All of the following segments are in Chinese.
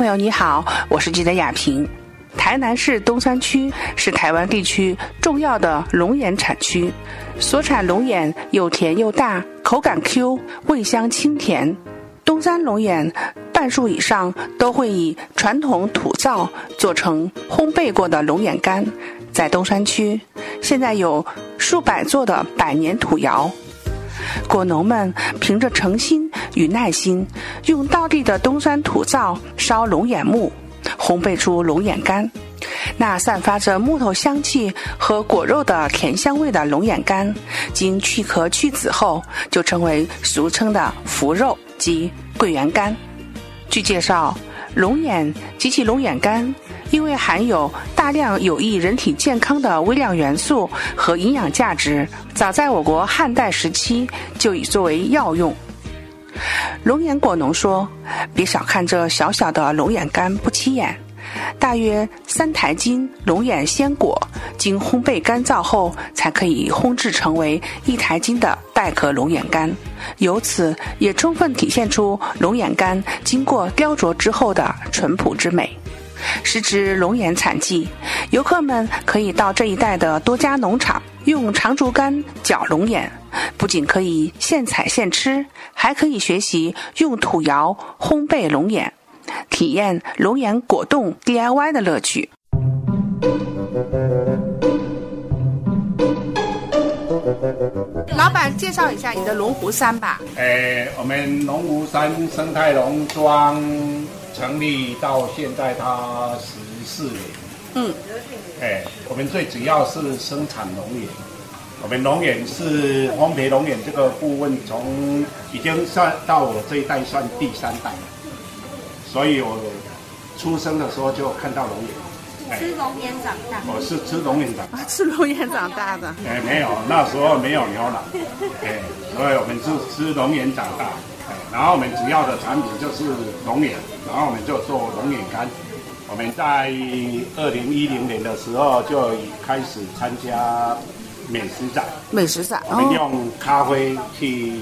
朋友你好，我是记者雅萍。台南市东山区是台湾地区重要的龙眼产区，所产龙眼又甜又大，口感 Q，味香清甜。东山龙眼半数以上都会以传统土灶做成烘焙过的龙眼干。在东山区，现在有数百座的百年土窑。果农们凭着诚心与耐心，用道地的东山土灶烧龙眼木，烘焙出龙眼干。那散发着木头香气和果肉的甜香味的龙眼干，经去壳去籽后，就成为俗称的福肉及桂圆干。据介绍，龙眼及其龙眼干。因为含有大量有益人体健康的微量元素和营养价值，早在我国汉代时期就已作为药用。龙眼果农说：“别小看这小小的龙眼干，不起眼。大约三台斤龙眼鲜果，经烘焙干燥后，才可以烘制成为一台斤的带壳龙眼干。由此也充分体现出龙眼干经过雕琢之后的淳朴之美。”时值龙眼产季，游客们可以到这一带的多家农场用长竹竿搅龙眼，不仅可以现采现吃，还可以学习用土窑烘焙龙眼，体验龙眼果冻 DIY 的乐趣。老板，介绍一下你的龙湖山吧。诶，我们龙湖山生态农庄。成立到现在，它十四年。嗯，哎，我们最主要是生产龙眼。我们龙眼是烘焙龙眼这个部分，从已经算到我这一代算第三代了。所以我出生的时候就看到龙眼，吃龙眼长大。我是吃龙眼长大，吃龙眼长大的。哎，没有，那时候没有牛奶。哎，所以我们是吃龙眼长大。然后我们主要的产品就是龙眼，然后我们就做龙眼干。我们在二零一零年的时候就开始参加美食展。美食展，我们用咖啡去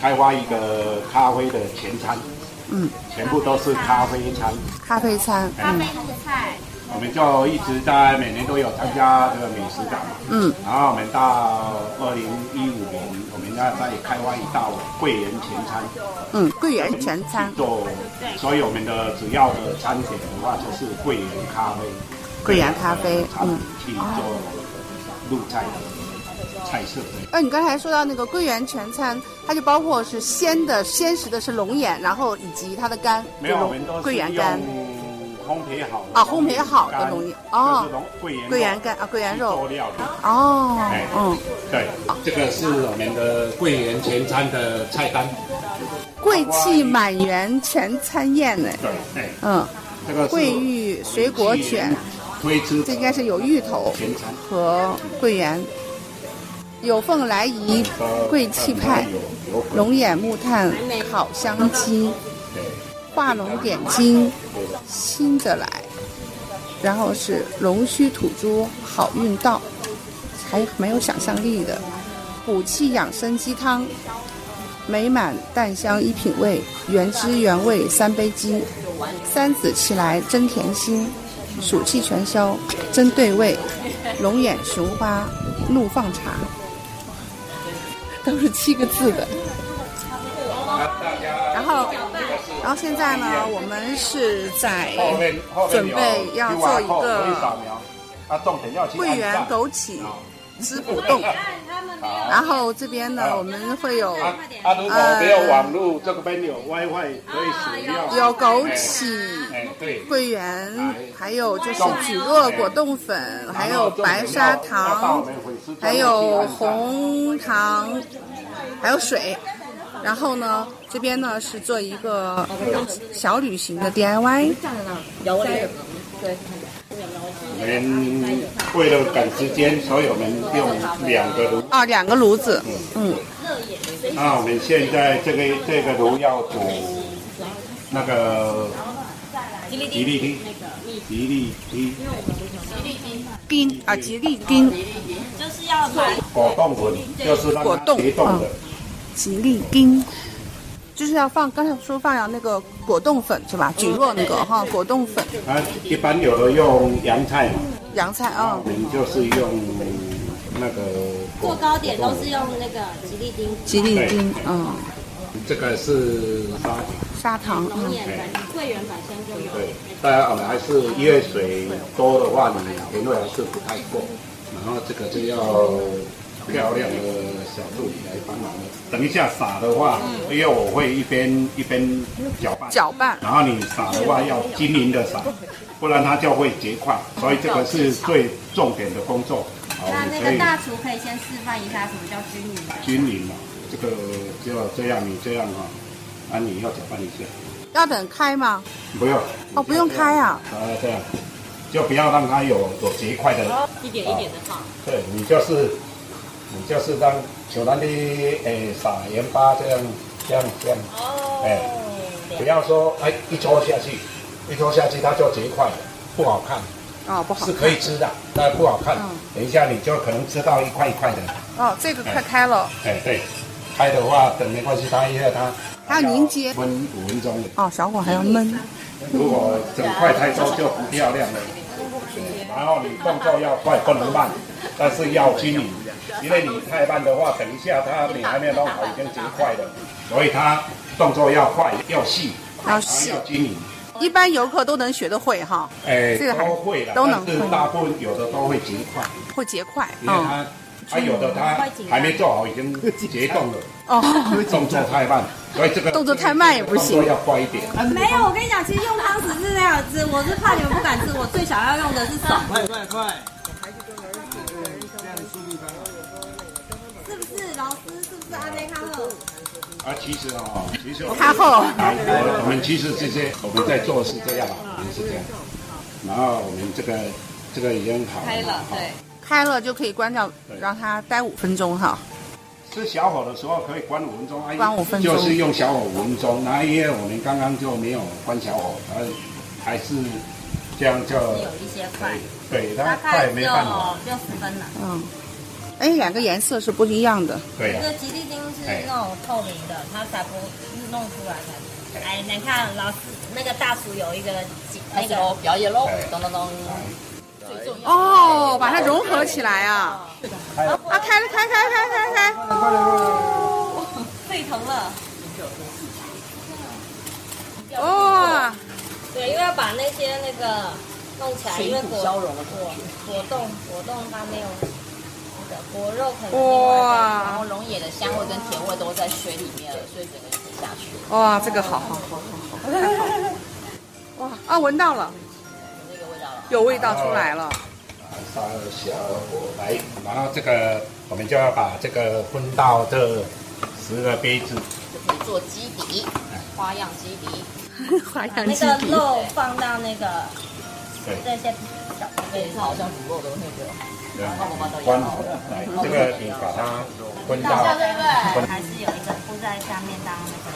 开发一个咖啡的前餐。嗯，全部都是咖啡餐。咖啡餐，咖啡那个菜。我们就一直在每年都有参加这个美食展嘛。嗯。然后我们到二零一五年，我们要再开发一道桂圆全餐。嗯，桂圆全餐。做，所以我们的主要的餐点的话，就是桂圆咖啡。桂圆咖啡，嗯，去做入菜的菜色。呃，你刚才说到那个桂圆全餐，它就包括是鲜的，鲜食的是龙眼，然后以及它的肝，没有，我们都桂圆干。烘焙好啊，烘焙好的东西哦，桂圆桂圆干啊，桂圆肉。哦，嗯，对，这个是我们的桂圆全餐的菜单，贵气满园全餐宴呢，对，嗯，这个桂玉水果卷，这应该是有芋头和桂圆，有凤来仪桂气派，龙眼木炭烤香鸡。画龙点睛，新的来，然后是龙须土猪好运到，还蛮有想象力的。补气养生鸡汤，美满淡香一品味，原汁原味三杯鸡，三子齐来真甜心，暑气全消真对味，龙眼雄花怒放茶，都是七个字的。然后。然后现在呢，我们是在准备要做一个桂圆枸杞滋补冻。然后这边呢，我们会有呃没有网络，这边有 WiFi 可以使用。有枸杞、桂圆，还有就是蒟蒻果冻粉，还有白砂糖，还有红糖，还有水。然后呢，这边呢是做一个小旅行的 DIY。对。我们为了赶时间，所以我们用两个炉。啊，两个炉子。嗯。那我们现在这个这个炉要煮那个吉利丁，吉利丁，吉利丁，丁啊，吉利丁，就是要买果冻粉，就是那个结冻的。吉利丁，就是要放，刚才说放了那个果冻粉是吧？菌落那个哈，果冻粉。啊，一般有的用洋菜嘛，洋菜啊，我们就是用那个做糕点都是用那个吉利丁，吉利丁，嗯，这个是砂糖，砂糖，龙嗯，眼粉桂圆本身就有。对，大家我们还是因为水多的话，你甜味还是不太够，然后这个就要漂亮的小助理来帮忙了。等一下撒的话，因为我会一边一边搅拌，搅拌，然后你撒的话要均匀的撒，不然它就会结块，所以这个是最重点的工作。好，那那个大厨可以先示范一下什么叫均匀的。均匀嘛，这个就要这样，你这样哈、啊，你要搅拌一下，要等开吗？不用哦，不用开啊，啊，这样就不要让它有有结块的。一点一点的放。对你就是你就是让像咱的诶撒盐巴这样这样这样，哦哎不要说哎一戳下去，一戳下去它就结块了，不好看，哦，不好是可以吃的，但不好看。嗯。等一下你就可能吃到一块一块的，哦，这个快开了，哎对，开的话等没关系，它因为它它要凝结。焖五分钟，哦，小火还要焖，如果整块太多就不漂亮了。然后你动作要快，不能慢，但是要均匀，因为你太慢的话，等一下它你还没有弄好，已经结块了，所以它动作要快，要细，然后要细要均匀。一般游客都能学得会哈，哎，这个还都会了，都能会但是大部分有的都会结块，会结块，因为嗯，它它有的它还没做好，已经结冻了，哦，动作太慢，所以这个动作太慢也不行动作要快一点。没有，我跟你讲，其实用汤匙是那样子，我是怕你们不敢吃，我最想要用的是手，快快快！啊，其实哦，其实我们它后来我们其实这些我们在做是这样啊，我们是这样，然后我们这个这个已经好，开了，对。开了就可以关掉，让它待五分钟哈。吃小火的时候可以关五分钟，啊关五分钟就是用小火五分钟。那因为我们刚刚就没有关小火，它还是这样就有一些快，对，它大快概有没办法，六十分了。嗯，哎，两个颜色是不一样的，对。这个吉利丁是那种透明的，它才不弄出来的。哎，你看老师那个大厨有一个那个表演喽对，咚咚咚，哦，把它融合起来啊，啊，开了，开开开开开，沸腾了。哇，对，因为要把那些那个弄起来，因为果消融的果果冻果冻它没有那个果肉可能另外再哇。然后龙眼的香味跟甜味都在水里面了，所以整个吃下去，哇，这个好好好好好，太好，哇啊，闻到了，有那个味道了。有味道出来了，烧小火来，然后这个我们就要把这个分到这十个杯子，就可以做基底，花样基底。花样那基底，个肉放到那个对。这些小杯子好像煮肉的那个，关火来，这个你把它分到倒对不对？还是有一个铺在下面当那个。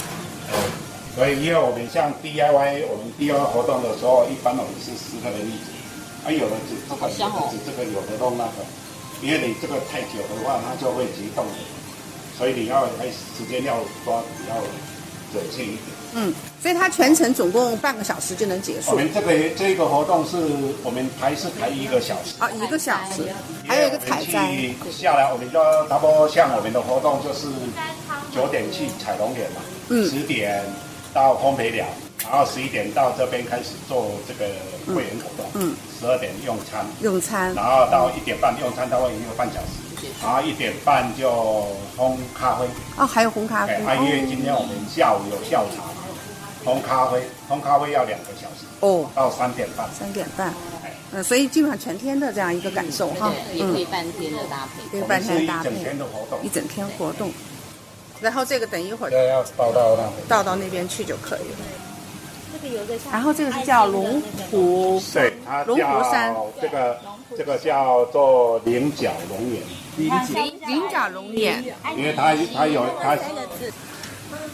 所以因为我们像 DIY，我们 DIY 活动的时候，一般我们是十个人一组，啊，有的只这个，有好香哦的只这个，有的弄那个，因为你这个太久的话，它就会结冻的，所以你要还时间要抓比较准确一点。嗯，所以它全程总共半个小时就能结束，我们这个这个活动是我们排是排一个小时，啊，一个小时，还有一个采摘，下来，我们就差不多像我们的活动就是九点去采龙眼嘛，嗯。十点到烘焙了，然后十一点到这边开始做这个会员活动，嗯，十二点用餐，用餐，然后到一点半用餐，大概一个半小时，然后一点半就烘咖啡，哦，还有烘咖啡，哎，啊，因为今天我们下午有下午茶嘛，烘咖啡，烘咖啡要两个小时，哦，到三点半，三点半，哎，嗯，所以基本上全天的这样一个感受哈，对，也可以嗯，半天的搭配。可以半天搭配。一整天，的活动一，整天活动，然后这个等一会儿这要倒到那。倒到那边去就可以了。然后这个是叫龙湖，对，它龙湖山。叫这个这个叫做菱角龙眼，菱角龙眼，因为它它有它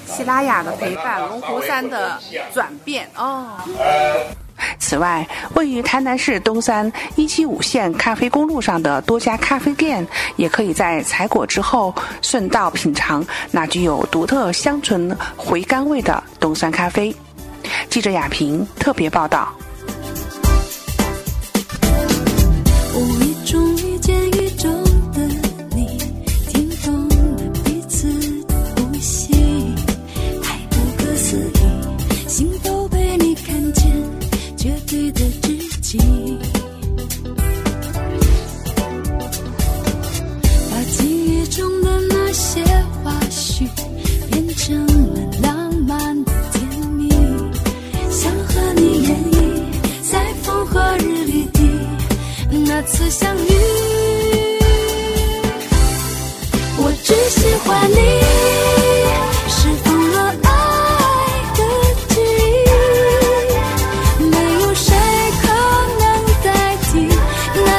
希拉雅的陪伴，龙湖山的转变哦。呃此外，位于台南市东山一七五线咖啡公路上的多家咖啡店，也可以在采果之后顺道品尝那具有独特香醇回甘味的东山咖啡。记者雅平特别报道。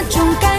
种感